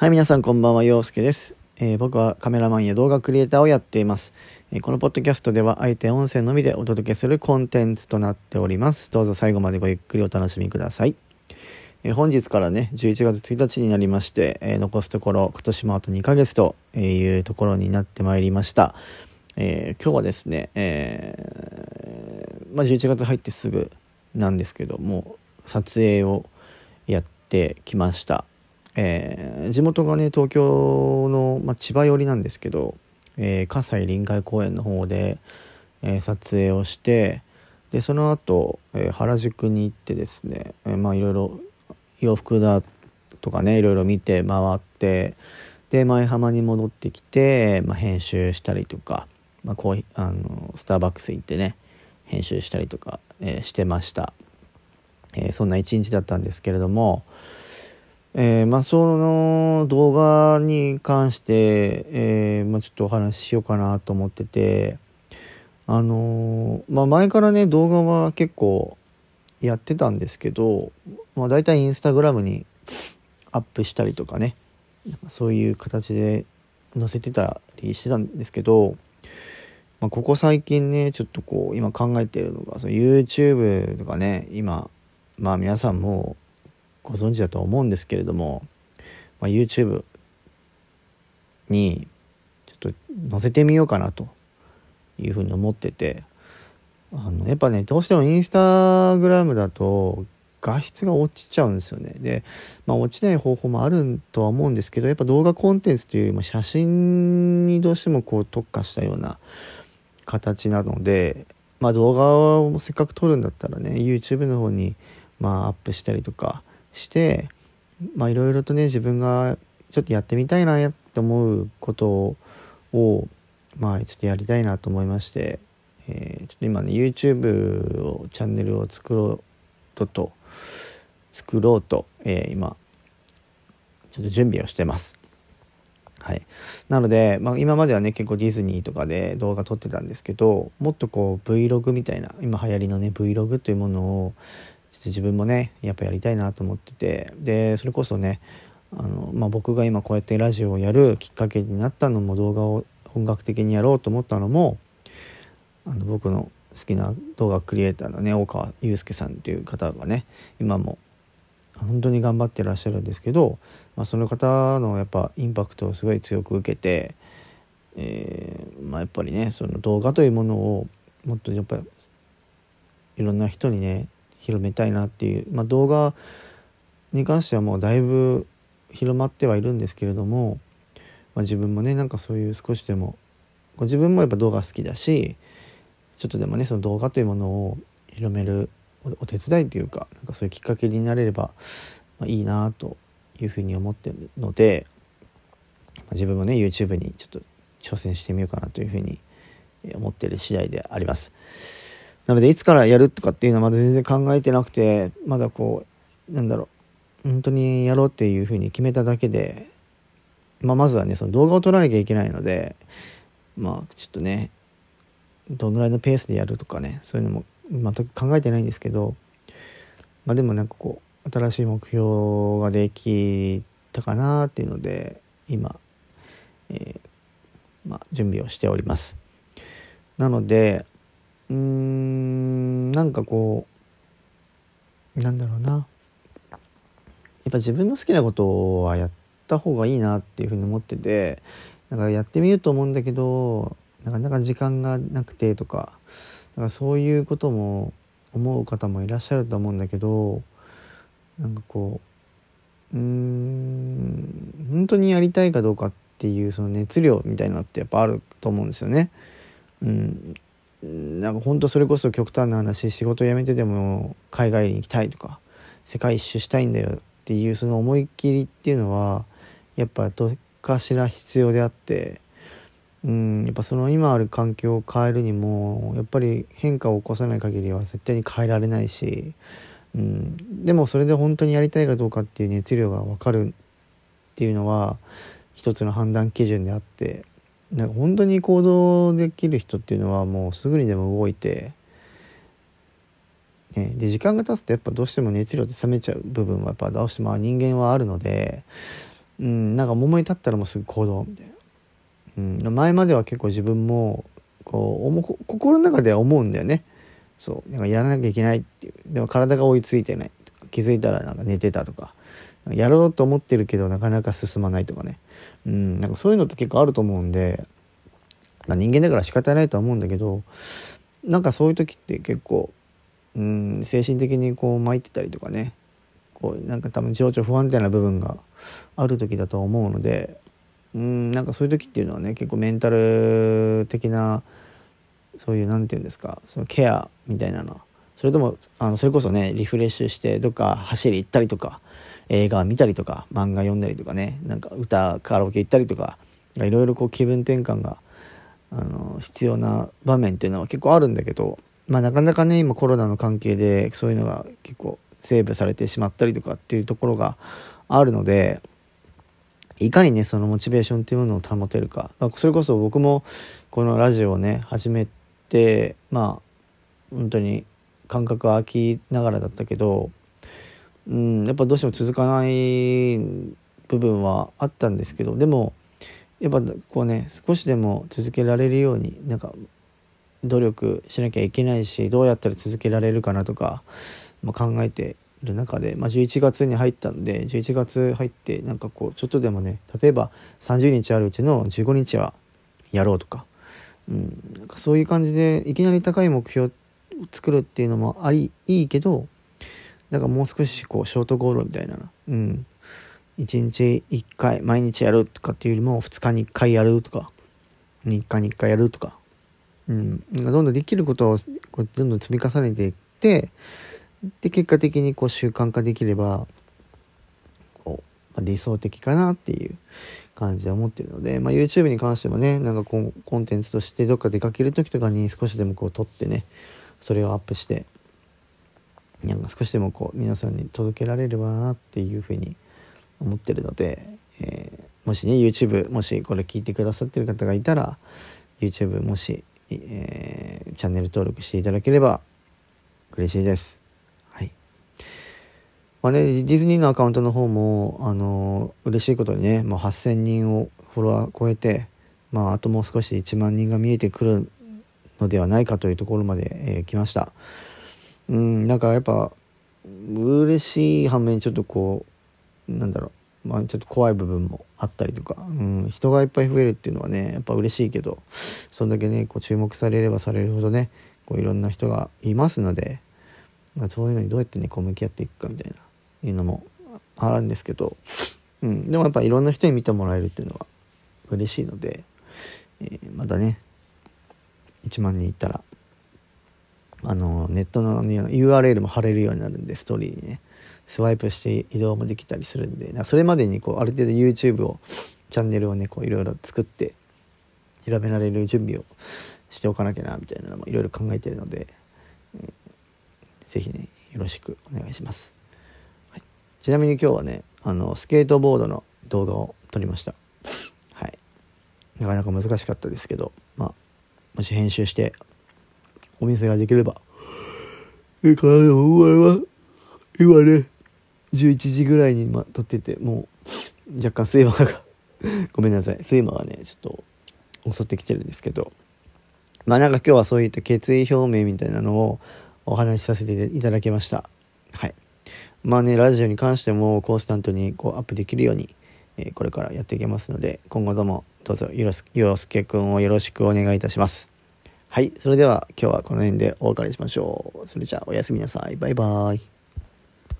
はい、皆さんこんばんは、陽介です、えー、僕はカメラマンや動画クリエイターをやっています。えー、このポッドキャストでは、あえて音声のみでお届けするコンテンツとなっております。どうぞ最後までごゆっくりお楽しみください。えー、本日からね、11月1日になりまして、え残すところ、今年もあと2ヶ月というところになってまいりました。え今日はですね、えまあ、11月入ってすぐなんですけども、撮影をやってきました。えー、地元がね東京の、まあ、千葉寄りなんですけど、えー、葛西臨海公園の方で、えー、撮影をしてでその後、え原宿に行ってですね、えまあいろいろ洋服だとかねいろいろ見て回ってで舞浜に戻ってきて、まあ、編集したりとか、まあ、こうあのスターバックス行ってね編集したりとか、えしてました、えそんな一日だったんですけれどもえー、まあその動画に関して、えー、まあ、ちょっとお話ししようかなと思っててあのー、まあ前からね動画は結構やってたんですけど、まあ、大体インスタグラムにアップしたりとかねそういう形で載せてたりしてたんですけど、まあ、ここ最近ねちょっとこう今考えてるのがその YouTube とかね今まあ皆さんもご存知だと思うんですけれども、まあ、YouTube にちょっと載せてみようかなというふうに思っててあのやっぱねどうしてもインスタグラムだと画質が落ちちゃうんですよね。で、まあ、落ちない方法もあるとは思うんですけどやっぱ動画コンテンツというよりも写真にどうしてもこう特化したような形なので、まあ、動画をせっかく撮るんだったらね YouTube の方にまあアップしたりとかしてまあいろいろとね自分がちょっとやってみたいなって思うことをまあちょっとやりたいなと思いまして、えー、ちょっと今ね YouTube をチャンネルを作ろうとと作ろうと、えー、今ちょっと準備をしてます。はい、なので、まあ、今まではね結構ディズニーとかで動画撮ってたんですけどもっとこう Vlog みたいな今流行りのね Vlog というものをっと自分もねやっぱやりたいなと思ってて。でそれこそねあの、まあ、僕が今こうやってラジオをやるきっかけになったのも動画を本格的にやろうと思ったのもあの僕の好きな動画クリエイターのね大川祐介さんっていう方がね今も本当に頑張ってらっしゃるんですけど、まあ、その方のやっぱインパクトをすごい強く受けて、えーまあ、やっぱりねその動画というものをもっとやっぱりいろんな人にね広めたいなっていう、まあ、動画に関してはもうだいぶ広まってはいるんですけれども、まあ、自分もねなんかそういう少しでも自分もやっぱ動画好きだしちょっとでもねその動画というものを広めるお手伝いというかなんかそういうきっかけになれれば、ま、いいなというふうに思ってるので、まあ、自分もね YouTube にちょっと挑戦してみようかなというふうに思ってる次第であります。なのでいつからやるとかっていうのはまだ全然考えてなくてまだこうなんだろう本当にやろうっていうふうに決めただけで、まあ、まずはねその動画を撮らなきゃいけないのでまあちょっとねどんぐらいのペースでやるとかねそういうのも全く考えてないんですけどまあでもなんかこう新しい目標ができたかなっていうので今、えー、まあ、準備をしております。なのでうーんなんかこうなんだろうなやっぱ自分の好きなことはやった方がいいなっていうふうに思っててなんかやってみると思うんだけどなかなか時間がなくてとかだかそういうことも思う方もいらっしゃると思うんだけどなんかこううーん本当にやりたいかどうかっていうその熱量みたいなのってやっぱあると思うんですよね。うん、なんか本当それこそ極端な話仕事辞めてでも海外に行きたいとか世界一周したいんだよっていうその思い切りっていうのはやっぱどっかしら必要であってうんやっぱその今ある環境を変えるにもやっぱり変化を起こさない限りは絶対に変えられないし、うん、でもそれで本当にやりたいかどうかっていう熱量が分かるっていうのは一つの判断基準であってなんか本当に行動できる人っていうのはもうすぐにでも動いて、ね、で時間が経つとやっぱどうしても熱量って冷めちゃう部分はやっぱどうしても人間はあるのでうんなんか桃に立ったらもうすぐ行動みたいな、うん、前までは結構自分もこう思心の中では思うんだよね。そうなんかやらなきゃいけないっていう。でも体が追いついてない気づいたらなんか寝てたとか。やろうと思ってるけどなかなか進まないとかね。うんなんかそういうのって結構あると思うんで、まあ、人間だから仕方ないとは思うんだけどなんかそういう時って結構うん精神的にこう参ってたりとかね。こうなんか多分情緒不安定な部分がある時だと思うのでうんなんかそういう時っていうのはね結構メンタル的なそういう何て言うんですかそのケアみたいなのそれともあのそれこそねリフレッシュしてどっか走り行ったりとか映画見たりとか漫画読んだりとかねなんか歌カラオケ行ったりとかいろいろこう気分転換があの必要な場面っていうのは結構あるんだけどまあなかなかね今コロナの関係でそういうのが結構セーブされてしまったりとかっていうところがあるのでいかにねそのモチベーションっていうものを保てるか。それこそ僕もこのラジオをね始めてまあ本当に感覚は空きながらだったけどうんやっぱどうしても続かない部分はあったんですけどでもやっぱこうね少しでも続けられるようになんか努力しなきゃいけないしどうやったら続けられるかなとか、まあ、考えてる中で、まあ、11月に入ったんで11月入ってなんかこうちょっとでもね例えば30日あるうちの15日はやろうとか,、うん、なんかそういう感じでいきなり高い目標を作るっていうのもありいいけどなんかもう少しこうショートゴールみたいなうん、1日1回毎日やるとかっていうよりも2日に1回やるとか3日に1回やるとか。うん、なんかどんどんできることをこうどんどん積み重ねていってで結果的にこう習慣化できればこう、まあ、理想的かなっていう感じで思ってるので、まあ、YouTube に関してもねなんかこうコンテンツとしてどっか出かける時とかに少しでもこう撮ってねそれをアップしてなんか少しでもこう皆さんに届けられればなっていうふうに思ってるので、えー、もしね YouTube もしこれ聞いてくださってる方がいたら YouTube もしえー、チャンネル登録していただければ嬉しいです。はい。まあね、ディズニーのアカウントの方も、あのー、嬉しいことにね、もう8000人をフォロワー超えて、まあ、あともう少し1万人が見えてくるのではないかというところまで、えー、来ました。うん、なんかやっぱ、嬉しい反面ちょっとこう、なんだろう、まあ、ちょっと怖い部分もあったりとか、うん、人がいっぱい増えるっていうのはねやっぱ嬉しいけどそんだけねこう注目されればされるほどねこういろんな人がいますので、まあ、そういうのにどうやってねこう向き合っていくかみたいないうのもあるんですけど、うん、でもやっぱいろんな人に見てもらえるっていうのは嬉しいので、えー、またね1万人いったらあのネットの URL も貼れるようになるんでストーリーにね。スワイプして移動もできたりするんで。それまでにこうある程度 YouTube をチャンネルをねこういろいろ作って調べられる準備をしておかなきゃなみたいなのもいろいろ考えてるので、えー、ぜひねよろしくお願いします、はい、ちなみに今日はねあのスケートボードの動画を撮りました。はい。なかなか難しかったですけどまあもし編集してお店ができれば。いいかなと思います。今ね11時ぐらいに、ま、撮っててもう若干睡魔が。ごめんなさい。睡魔がねちょっと襲ってきてるんですけど。まあなんか今日はそういった決意表明みたいなのをお話しさせていただきました。はい。まあねラジオに関してもコンスタントにこうアップできるように、えー、これからやっていきますので今後ともどうぞよろすよろすけくんをよろしくお願いいたします。はいそれでは今日はこの辺でお別れしましょう。それじゃあおやすみなさい。バイバーイ。